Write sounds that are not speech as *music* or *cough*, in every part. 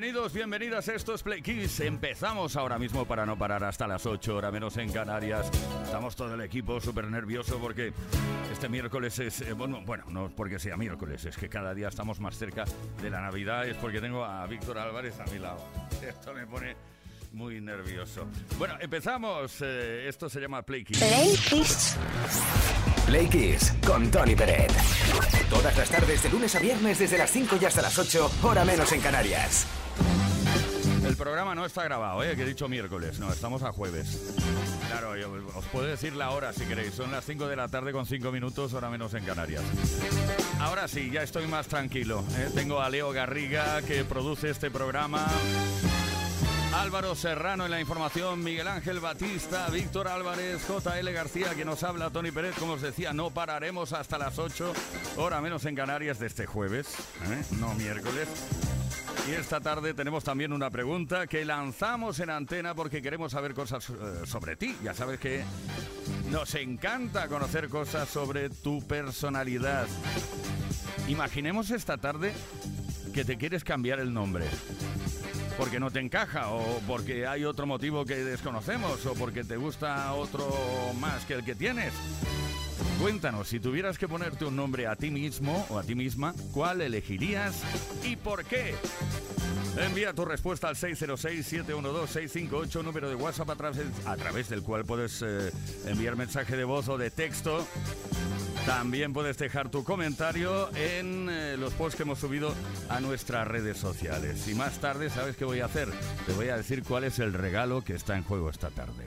Bienvenidos, bienvenidas, esto es Play Kiss. Empezamos ahora mismo para no parar hasta las 8, hora menos en Canarias. Estamos todo el equipo súper nervioso porque este miércoles es, eh, bueno, bueno, no porque sea miércoles, es que cada día estamos más cerca de la Navidad, es porque tengo a Víctor Álvarez a mi lado. *laughs* Esto me pone muy nervioso. Bueno, empezamos. Eh, esto se llama Play Kiss. Play Kiss. Play Kiss con Tony Peret. Todas las tardes, de lunes a viernes, desde las 5 y hasta las 8, hora menos en Canarias. El programa no está grabado, ¿eh? que he dicho miércoles, no, estamos a jueves. Claro, os puedo decir la hora si queréis, son las 5 de la tarde con 5 minutos, hora menos en Canarias. Ahora sí, ya estoy más tranquilo. ¿eh? Tengo a Leo Garriga que produce este programa. Álvaro Serrano en la información, Miguel Ángel Batista, Víctor Álvarez, JL García, que nos habla, Tony Pérez, como os decía, no pararemos hasta las 8, hora menos en Canarias de este jueves, ¿eh? no miércoles. Y esta tarde tenemos también una pregunta que lanzamos en antena porque queremos saber cosas eh, sobre ti. Ya sabes que nos encanta conocer cosas sobre tu personalidad. Imaginemos esta tarde que te quieres cambiar el nombre porque no te encaja o porque hay otro motivo que desconocemos o porque te gusta otro más que el que tienes. Cuéntanos, si tuvieras que ponerte un nombre a ti mismo o a ti misma, ¿cuál elegirías y por qué? Envía tu respuesta al 606-712-658, número de WhatsApp a través, del cual puedes eh, enviar mensaje de voz o de texto también puedes dejar tu comentario en eh, los posts que hemos subido a nuestras redes sociales. Y más tarde, ¿sabes qué voy a hacer? Te voy a decir cuál es el regalo que está en juego esta tarde.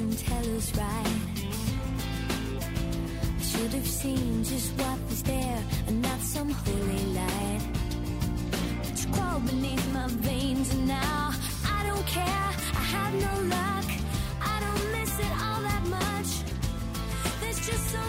Fortune teller's right. I should have seen just what was there and not some holy light. It's crawled beneath my veins and now I don't care. I have no luck. I don't miss it all that much. There's just so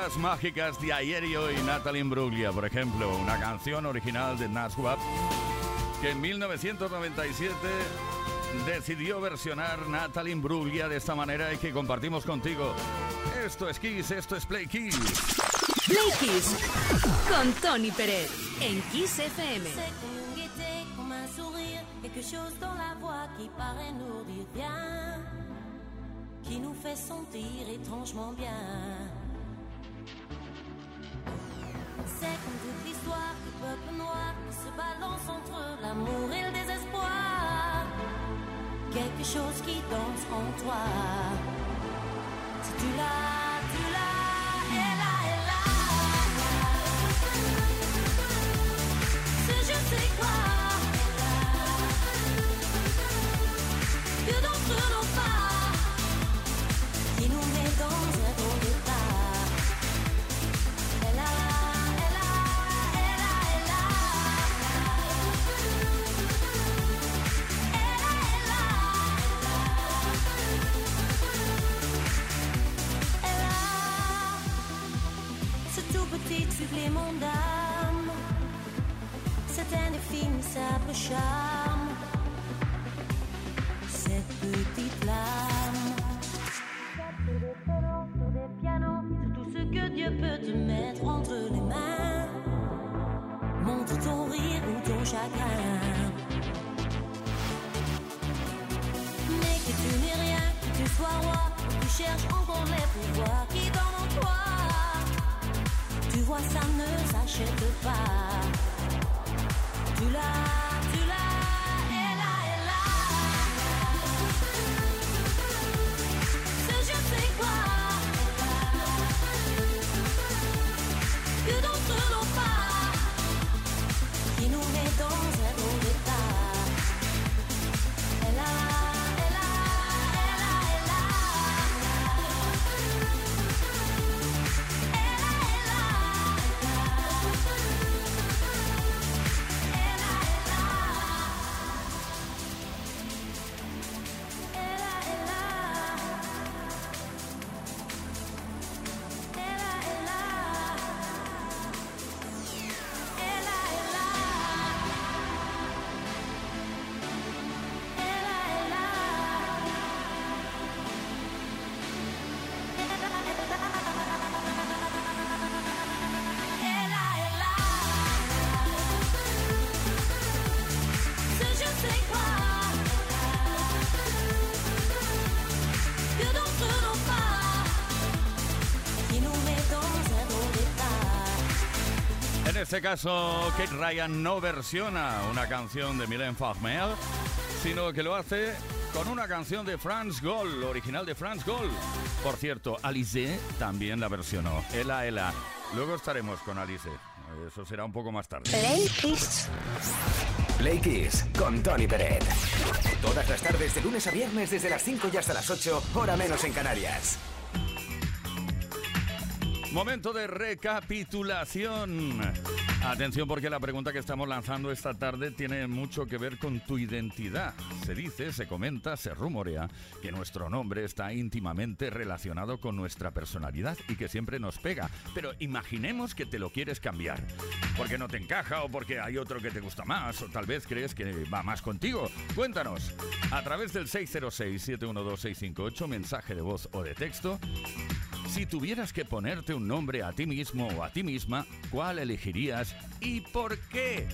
Melodías mágicas de ayer y hoy, Natalie Imbruglia, por ejemplo, una canción original de Naswap que en 1997 decidió versionar Natalie Imbruglia de esta manera y que compartimos contigo. Esto es Kiss, esto es Play Kiss. Play Kiss con Tony Pérez en Kiss FM. C'est comme une gaieté, comme un sourire, quelque chose dans la voix qui paraît nous dire bien, qui nous fait sentir étrangement bien. C'est comme toute l'histoire du peuple noir qui se balance entre l'amour et le désespoir. Quelque chose qui danse en toi. Si tu l'as, supplément d'âme. C'est indéfini, ça peu charme. Cette petite flamme. Pianos, tout ce que Dieu peut te mettre entre les mains. Montre ton rire ou ton chagrin. Mais que tu n'es rien, que tu sois roi, tu cherches encore les pouvoirs qui dorment en toi. Tu vois, ça ne s'achète pas. Este caso, Kate Ryan no versiona una canción de Mylène Farmer, sino que lo hace con una canción de Franz Gold, original de Franz Gold. Por cierto, Alice también la versionó. Ela, Ela. Luego estaremos con Alice. Eso será un poco más tarde. Play Kiss. Play Kiss con Tony Peret. Todas las tardes de lunes a viernes desde las 5 y hasta las 8, hora menos en Canarias. Momento de recapitulación. Atención porque la pregunta que estamos lanzando esta tarde tiene mucho que ver con tu identidad. Se dice, se comenta, se rumorea que nuestro nombre está íntimamente relacionado con nuestra personalidad y que siempre nos pega. Pero imaginemos que te lo quieres cambiar. Porque no te encaja o porque hay otro que te gusta más o tal vez crees que va más contigo. Cuéntanos. A través del 606-712-658, mensaje de voz o de texto. Si tuvieras que ponerte un nombre a ti mismo o a ti misma, ¿cuál elegirías y por qué?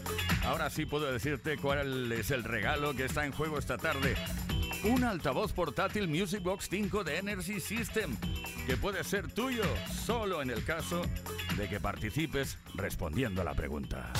Ahora sí puedo decirte cuál es el regalo que está en juego esta tarde. Un altavoz portátil Music Box 5 de Energy System, que puede ser tuyo solo en el caso de que participes respondiendo a la pregunta.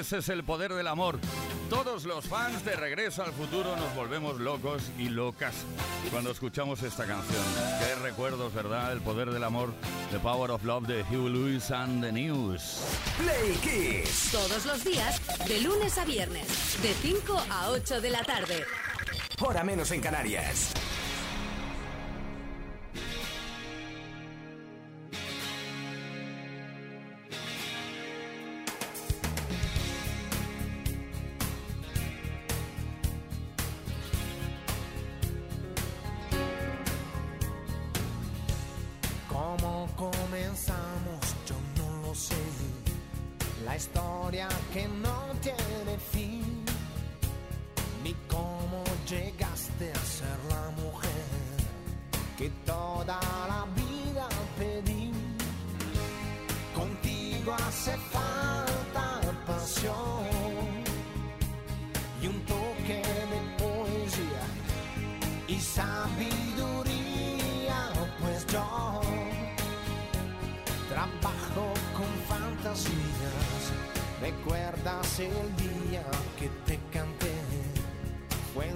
Ese es el poder del amor. Todos los fans de Regreso al Futuro nos volvemos locos y locas cuando escuchamos esta canción. Qué recuerdos, ¿verdad? El poder del amor, The Power of Love de Hugh Lewis and the News. Play Kiss. Todos los días, de lunes a viernes, de 5 a 8 de la tarde. Hora menos en Canarias.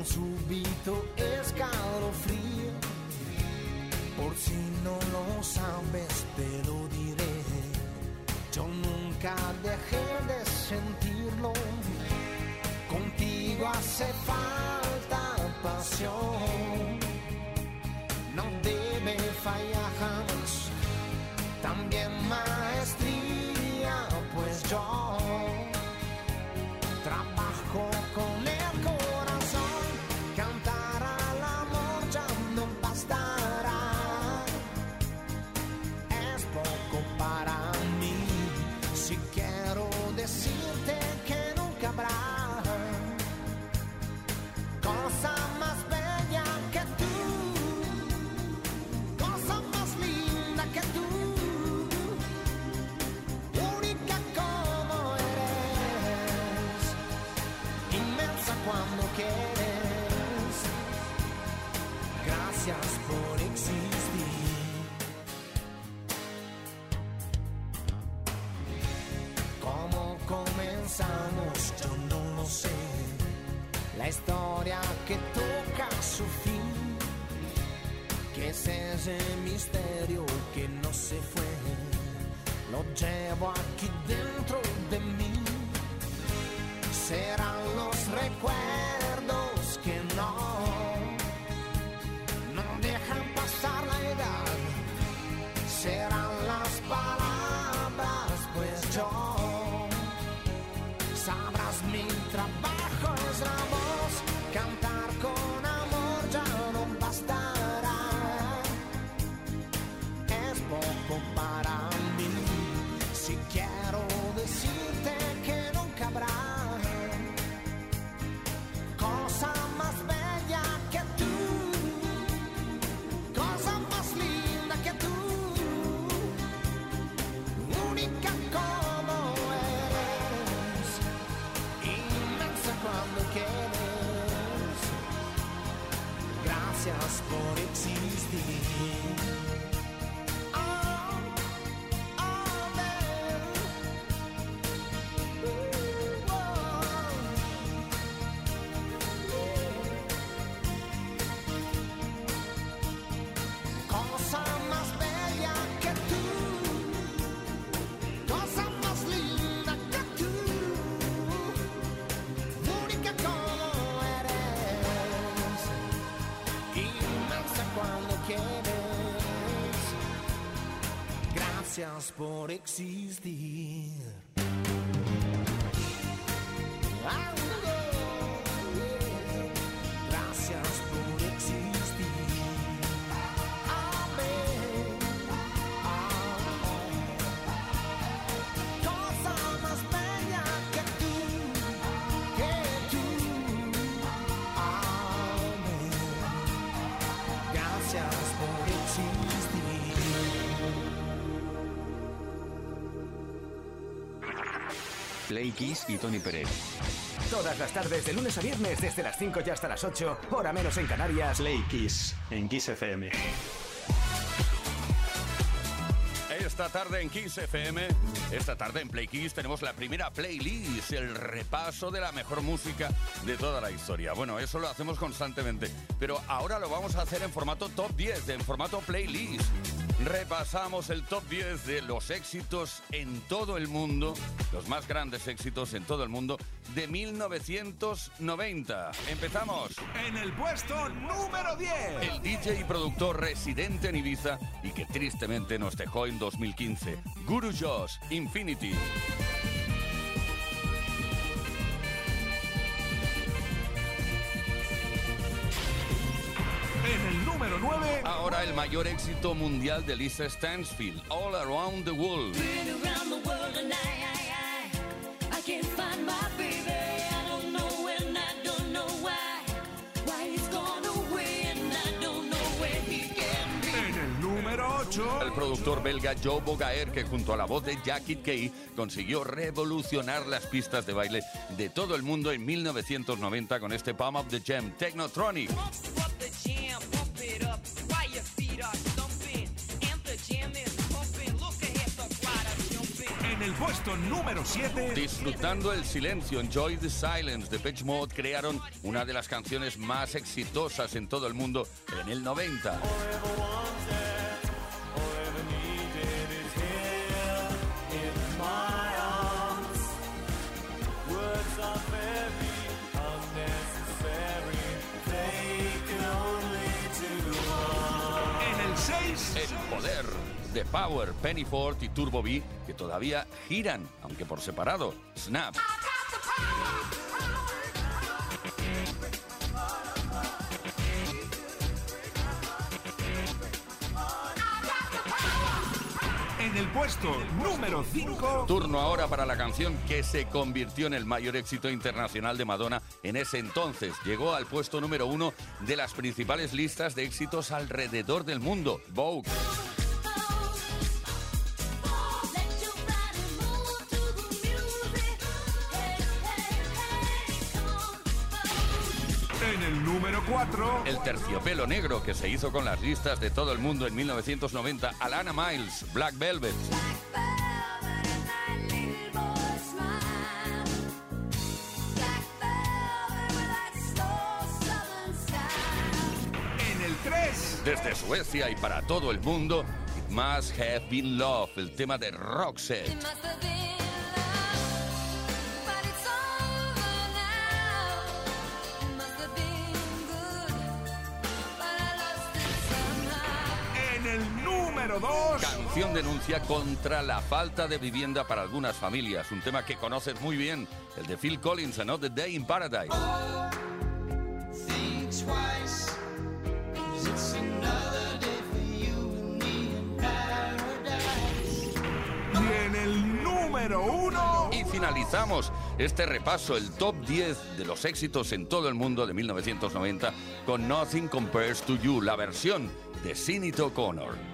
un súbito escalofrío. Por si no lo sabes, te lo diré. Yo nunca dejé de sentirlo. Contigo hace falta pasión. la historia que toca su fin. Que es ese misterio que no se fue? Lo llevo aquí dentro por existir. Play Kiss y Tony Pérez. Todas las tardes, de lunes a viernes, desde las 5 y hasta las 8, hora menos en Canarias. Play Kiss, en Kiss FM. Esta tarde en Kiss FM, esta tarde en Play Kiss, tenemos la primera playlist, el repaso de la mejor música de toda la historia. Bueno, eso lo hacemos constantemente, pero ahora lo vamos a hacer en formato top 10, en formato playlist Repasamos el top 10 de los éxitos en todo el mundo, los más grandes éxitos en todo el mundo de 1990. Empezamos. En el puesto número 10. El DJ y productor residente en Ibiza y que tristemente nos dejó en 2015. Guru Josh, Infinity. Ahora el mayor éxito mundial de Lisa Stansfield, All Around the World. Been around the world and I, I, I, I can't find my baby. I don't know and I don't know why. Why he's gone away and I don't know where he can be. En el número 8. El productor belga Joe Bogaer, que junto a la voz de Jackie Kay consiguió revolucionar las pistas de baile de todo el mundo en 1990 con este Palm of the Jam Technotronic. En el puesto número 7. Disfrutando el silencio, Enjoy the Silence de Pitch Mode crearon una de las canciones más exitosas en todo el mundo en el 90. En poder de Power, Pennyford y Turbo B que todavía giran, aunque por separado. Snap. Puesto número 5. Turno ahora para la canción que se convirtió en el mayor éxito internacional de Madonna en ese entonces. Llegó al puesto número uno de las principales listas de éxitos alrededor del mundo. Vogue. Número 4. El terciopelo negro que se hizo con las listas de todo el mundo en 1990. Alana Miles, Black Velvet. En el 3. Desde Suecia y para todo el mundo, It Must Have Been Love, el tema de Roxette. Número 2. Canción denuncia contra la falta de vivienda para algunas familias, un tema que conoces muy bien, el de Phil Collins, Another Day in Paradise. Think twice. 'cause it's another day for you and me in paradise. Y en el número 1. Y finalizamos este repaso, el top 10 de los éxitos en todo el mundo de 1990 con Nothing Compares to You, la versión de Sinead O'Connor.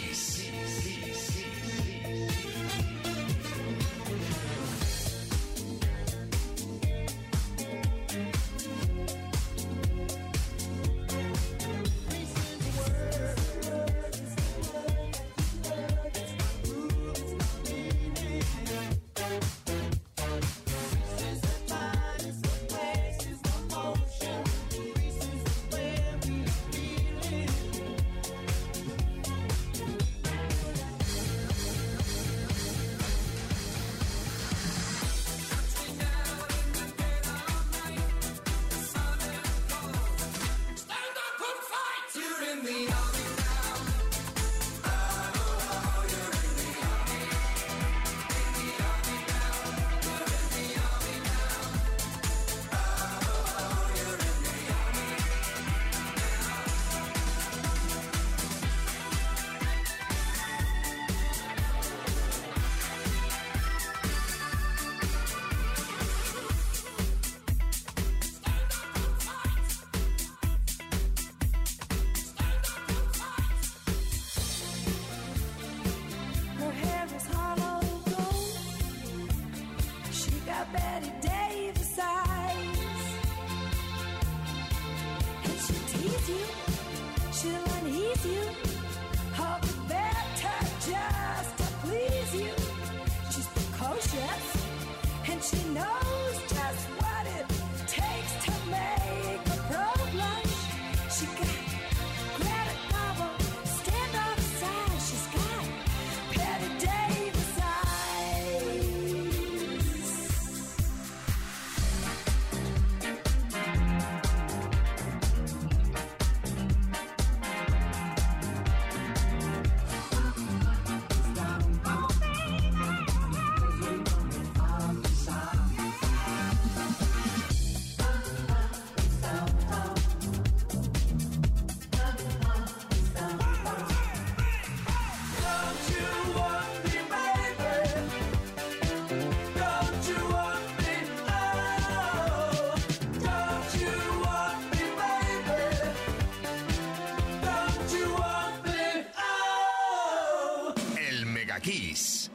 Mega Kiss.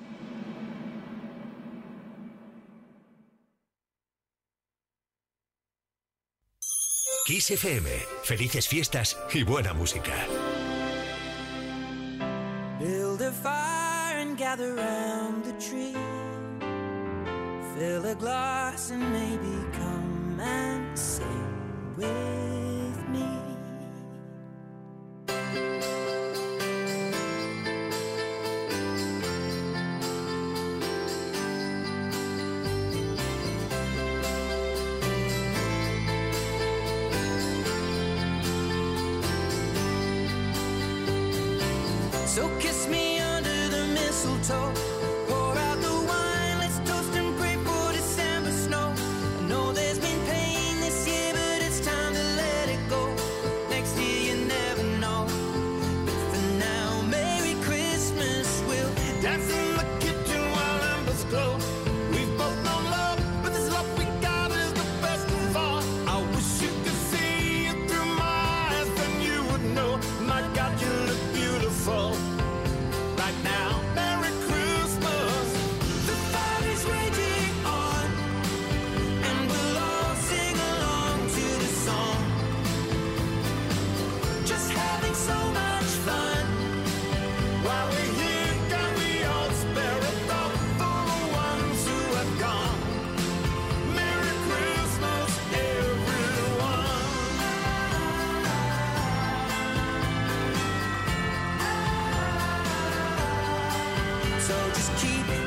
Kiss FM, felices fiestas y buena música. Build a fire and gather round the tree. Fill a glass and maybe So just keep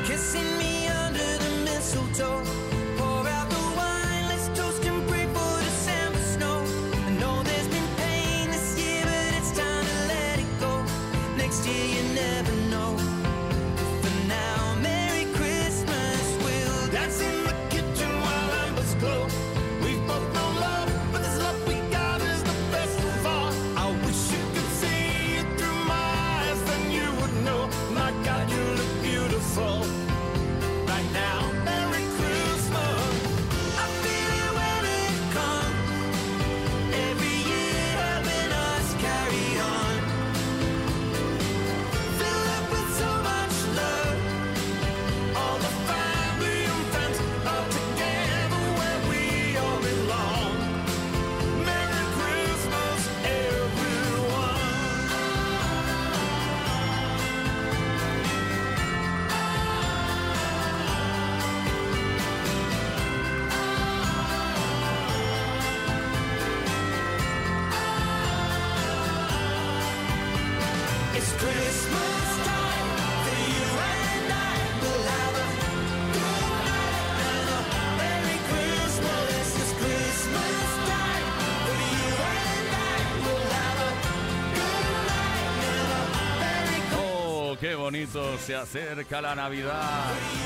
bonito, se acerca la Navidad.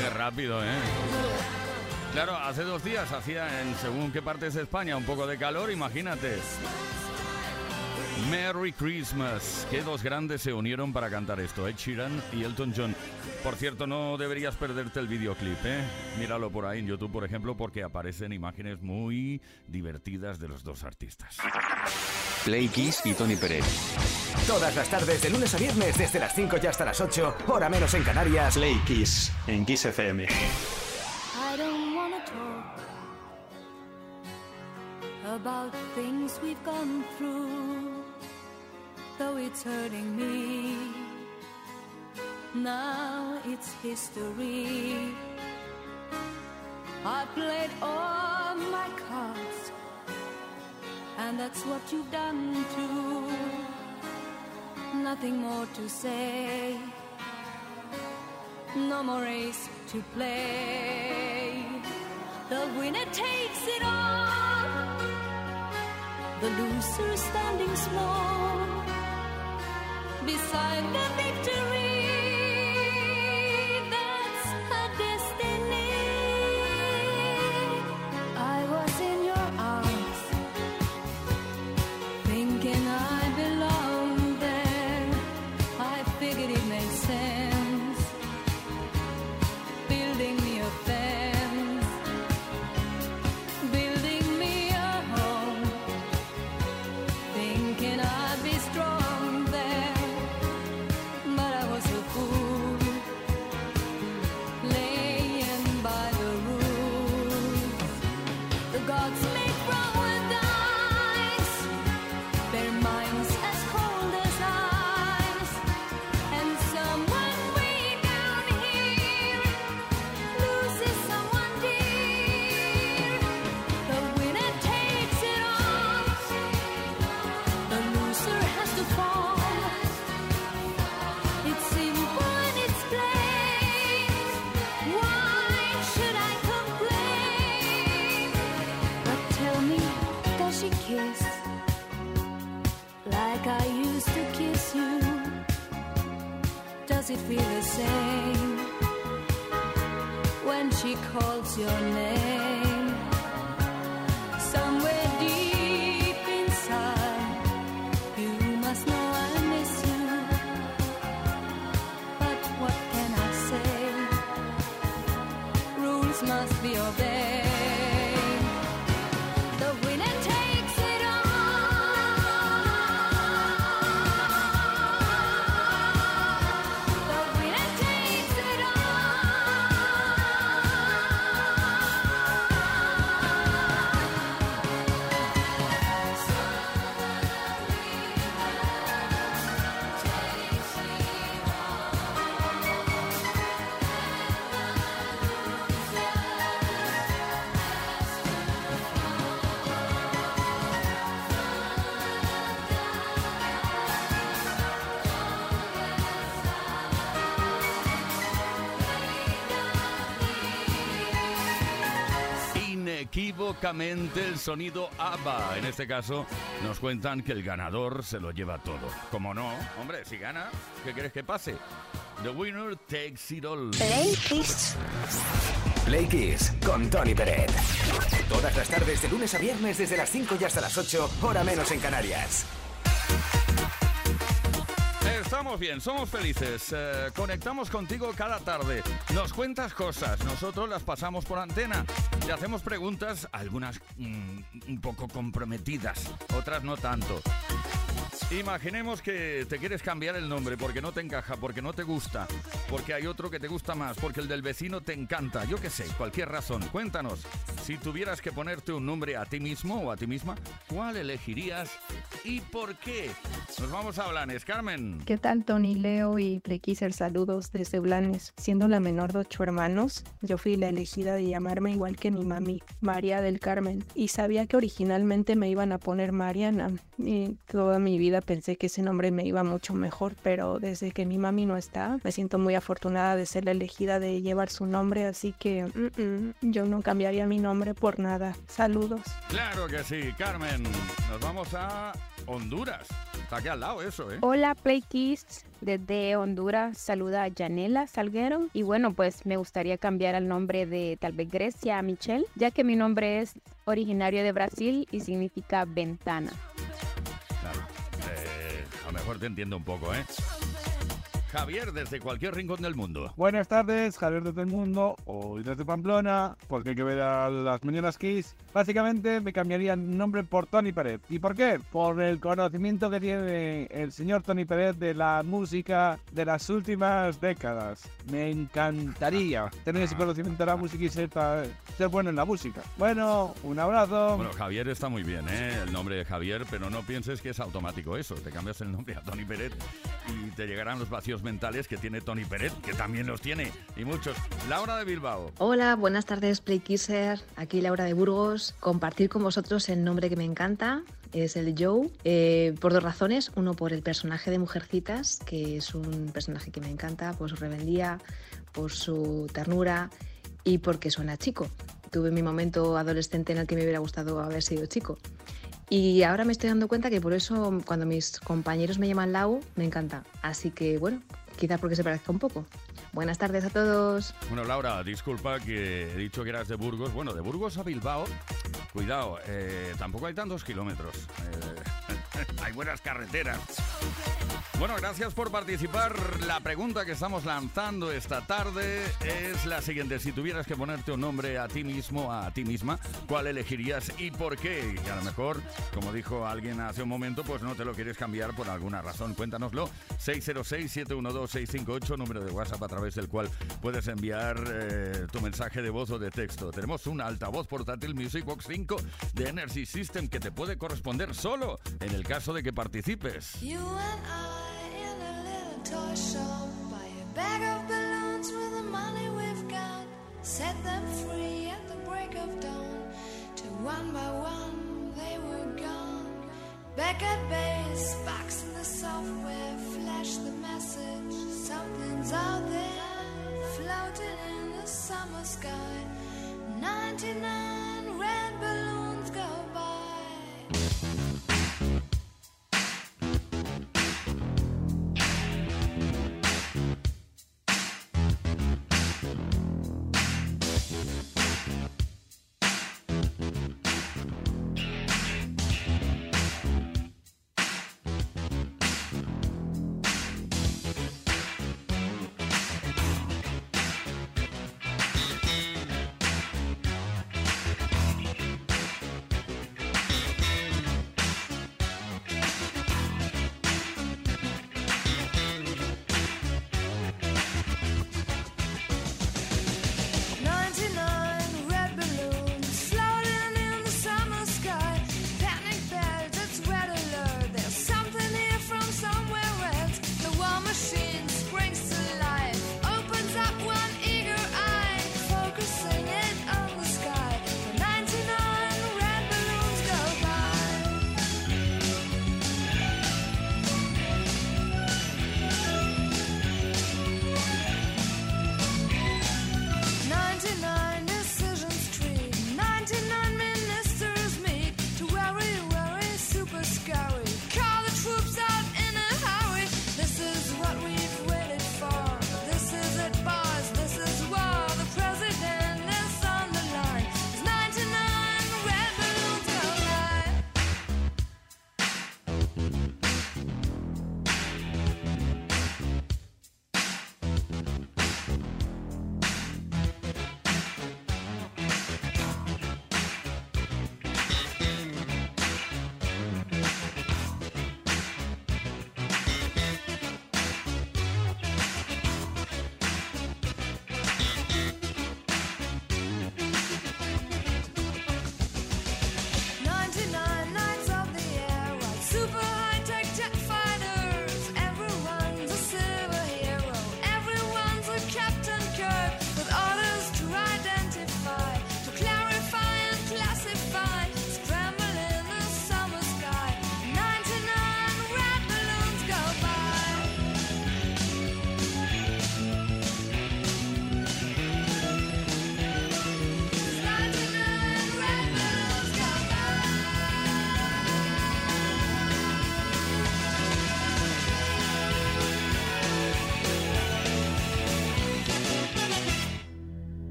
Qué rápido, ¿eh? Claro, hace dos días hacía en según qué partes de España un poco de calor, imagínate. Merry Christmas. Qué dos grandes se unieron para cantar esto, Ed Sheeran y Elton John. Por cierto, no deberías perderte el videoclip, ¿eh? Míralo por ahí en YouTube, por ejemplo, porque aparecen imágenes muy divertidas de los dos artistas. Play Kiss y Tony Pérez. Todas las tardes, de lunes a viernes, desde las 5 y hasta las 8, hora menos en Canarias. Play Kiss en Kiss FM. I don't wanna talk about things we've gone through, though it's hurting me. Now it's history. I played all my cards, and that's what you've done too. Nothing more to say no more race to play. The winner takes it all, the loser standing small beside the victory. Same when she calls your name? Inequívocamente el sonido ABBA. En este caso nos cuentan que el ganador se lo lleva todo. Como no, hombre, si gana, ¿qué quieres que pase? The winner takes it all. Play Kiss. Play Kiss con Tony Peret. Todas las tardes, de lunes a viernes, desde las 5 y hasta las 8, hora menos en Canarias. Estamos bien, somos felices. eh, conectamos contigo cada tarde. Nos cuentas cosas, nosotros las pasamos por antena. Te hacemos preguntas, algunas mm, un poco comprometidas, otras no tanto. Imaginemos que te quieres cambiar el nombre porque no te encaja, porque no te gusta, porque hay otro que te gusta más, porque el del vecino te encanta, yo qué sé, cualquier razón. Cuéntanos, si tuvieras que ponerte un nombre a ti mismo o a ti misma, ¿cuál elegirías y por qué? Nos vamos a Blanes, Carmen. ¿Qué tal, Tony, Leo y Plequiser? Saludos desde Blanes. Siendo la menor de ocho hermanos, yo fui la elegida de llamarme igual que mi mami, María del Carmen, y sabía que originalmente me iban a poner Mariana, y toda mi mi vida pensé que ese nombre me iba mucho mejor, pero desde que mi mami no está, me siento muy afortunada de ser la elegida de llevar su nombre, así que mm, mm, yo no cambiaría mi nombre por nada. Saludos. Claro que sí, Carmen. Nos vamos a Honduras. Está aquí al lado eso, ¿eh? Hola Play Kids, desde Honduras saluda a Yanela Salguero y bueno pues me gustaría cambiar el nombre de tal vez Grecia a Michelle ya que mi nombre es originario de Brasil y significa ventana. Claro. A lo mejor te entiendo un poco, ¿eh? Javier, desde cualquier rincón del mundo. Buenas tardes, Javier desde el mundo, hoy desde Pamplona, porque hay que ver a las mañanas Kiss. Básicamente me cambiaría el nombre por Tony Pérez. ¿Y por qué? Por el conocimiento que tiene el señor Tony Pérez de la música de las últimas décadas. Me encantaría *laughs* tener ese conocimiento de la música y ser, ser bueno en la música. Bueno, un abrazo. Bueno, Javier está muy bien, ¿eh? El nombre de Javier, pero no pienses que es automático eso. Te cambias el nombre a Tony Peret y te llegarán los vacíos mentales que tiene Tony Peret, que también los tiene, y muchos. Laura de Bilbao. Hola, buenas tardes Playkisser, aquí Laura de Burgos. Compartir con vosotros el nombre que me encanta, es el Joe, eh, por dos razones. Uno por el personaje de Mujercitas, que es un personaje que me encanta, por su rebeldía, por su ternura y porque suena chico. Tuve mi momento adolescente en el que me hubiera gustado haber sido chico. Y ahora me estoy dando cuenta que por eso cuando mis compañeros me llaman Lau, me encanta. Así que bueno, quizá porque se parezca un poco. Buenas tardes a todos. Bueno, Laura, disculpa que he dicho que eras de Burgos. Bueno, de Burgos a Bilbao, cuidado, eh, tampoco hay tantos kilómetros. Eh, *laughs* hay buenas carreteras. Bueno, gracias por participar. La pregunta que estamos lanzando esta tarde es la siguiente. Si tuvieras que ponerte un nombre a ti mismo, a ti misma, ¿cuál elegirías y por qué? Y a lo mejor, como dijo alguien hace un momento, pues no te lo quieres cambiar por alguna razón. Cuéntanoslo. 606-712-658, número de WhatsApp a través del cual puedes enviar eh, tu mensaje de voz o de texto. Tenemos un altavoz portátil Music Box 5 de Energy System que te puede corresponder solo en el caso de que participes. Set them free at the break of dawn. Till one by one they were gone. Back at base, box in the software, flash the message. Something's out there, floating in the summer sky. 99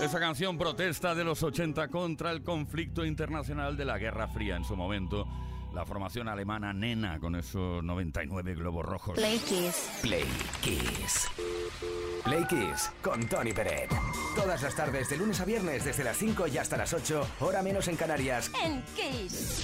Esa canción protesta de los 80 contra el conflicto internacional de la Guerra Fría en su momento. La formación alemana Nena con esos 99 globos rojos. Play Kiss. Play Kiss. Play Kiss con Tony Peret. Todas las tardes de lunes a viernes desde las 5 y hasta las 8, hora menos en Canarias. En Kiss.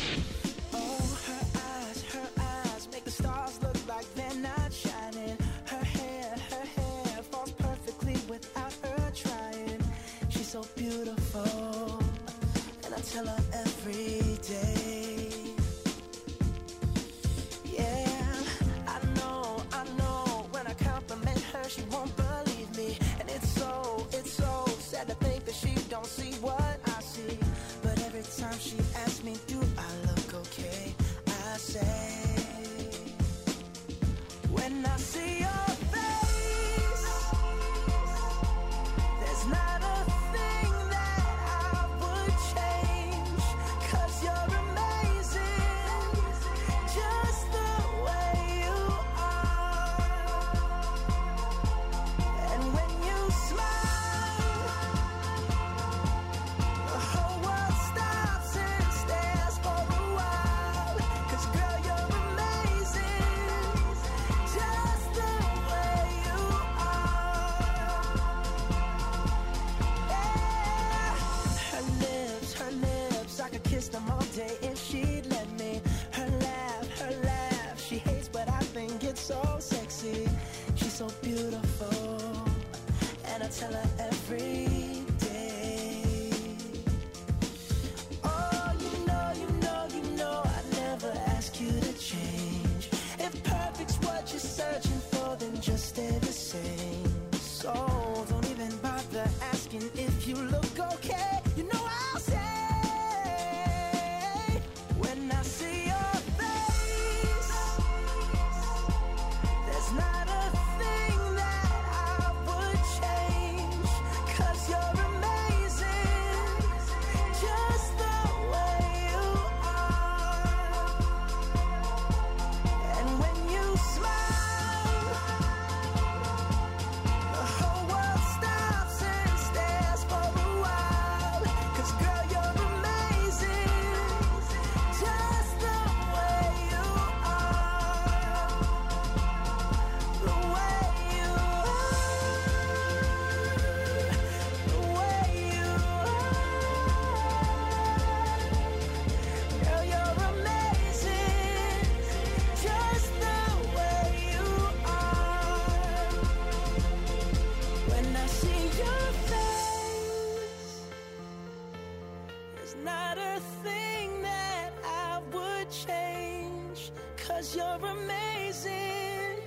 you're amazing,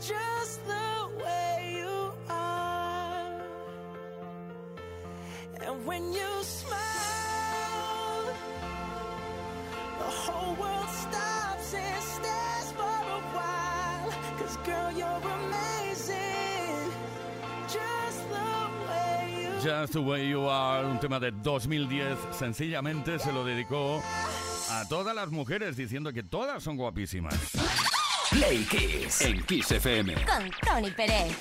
just the way you are. And when you smile, the whole world stops and stares for a while. Cause girl, you're amazing, just the way you Just the way you are, un tema de 2010, sencillamente se lo dedicó a todas las mujeres diciendo que todas son guapísimas. Play Kiss en Kiss FM. Con Tony Pérez.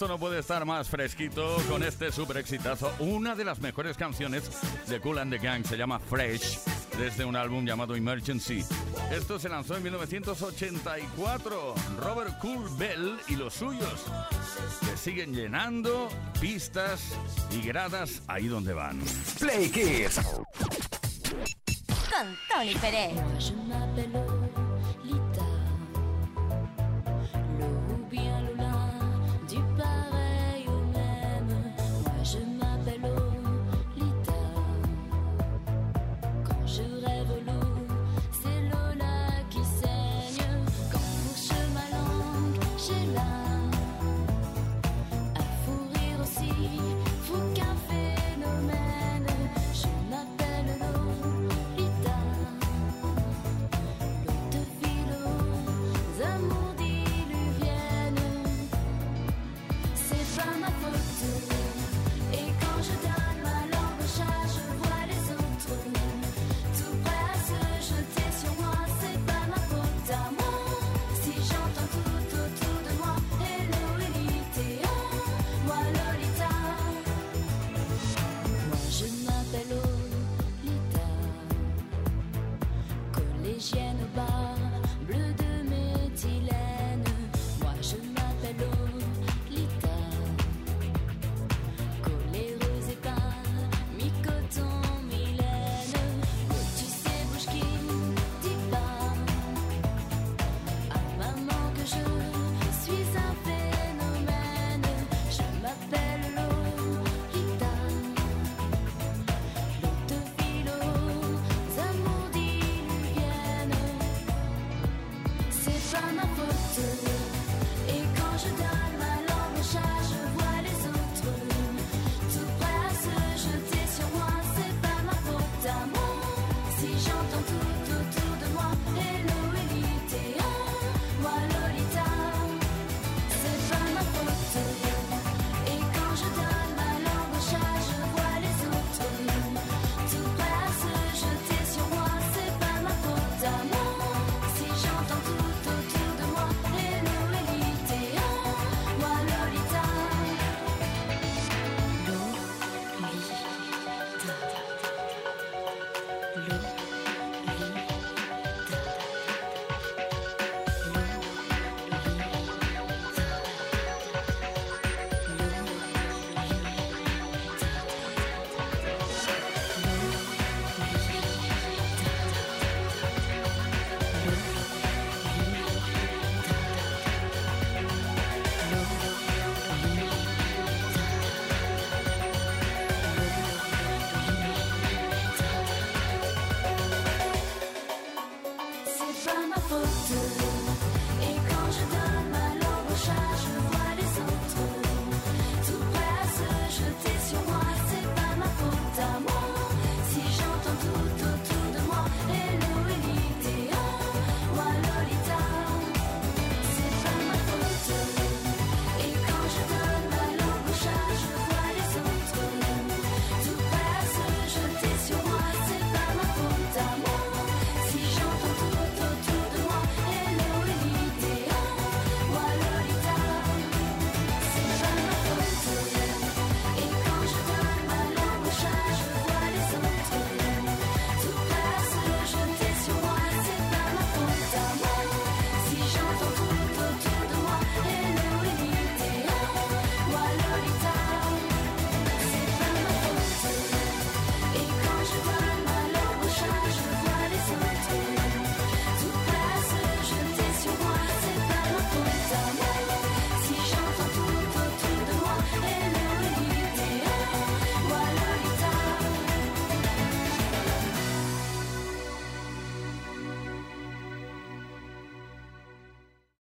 Esto no puede estar más fresquito con este super exitazo. Una de las mejores canciones de Cool and the Gang se llama Fresh, desde un álbum llamado Emergency. Esto se lanzó en 1984. Robert Cool Bell y los suyos que siguen llenando pistas y gradas ahí donde van. Play Kids. Con Tony Pérez.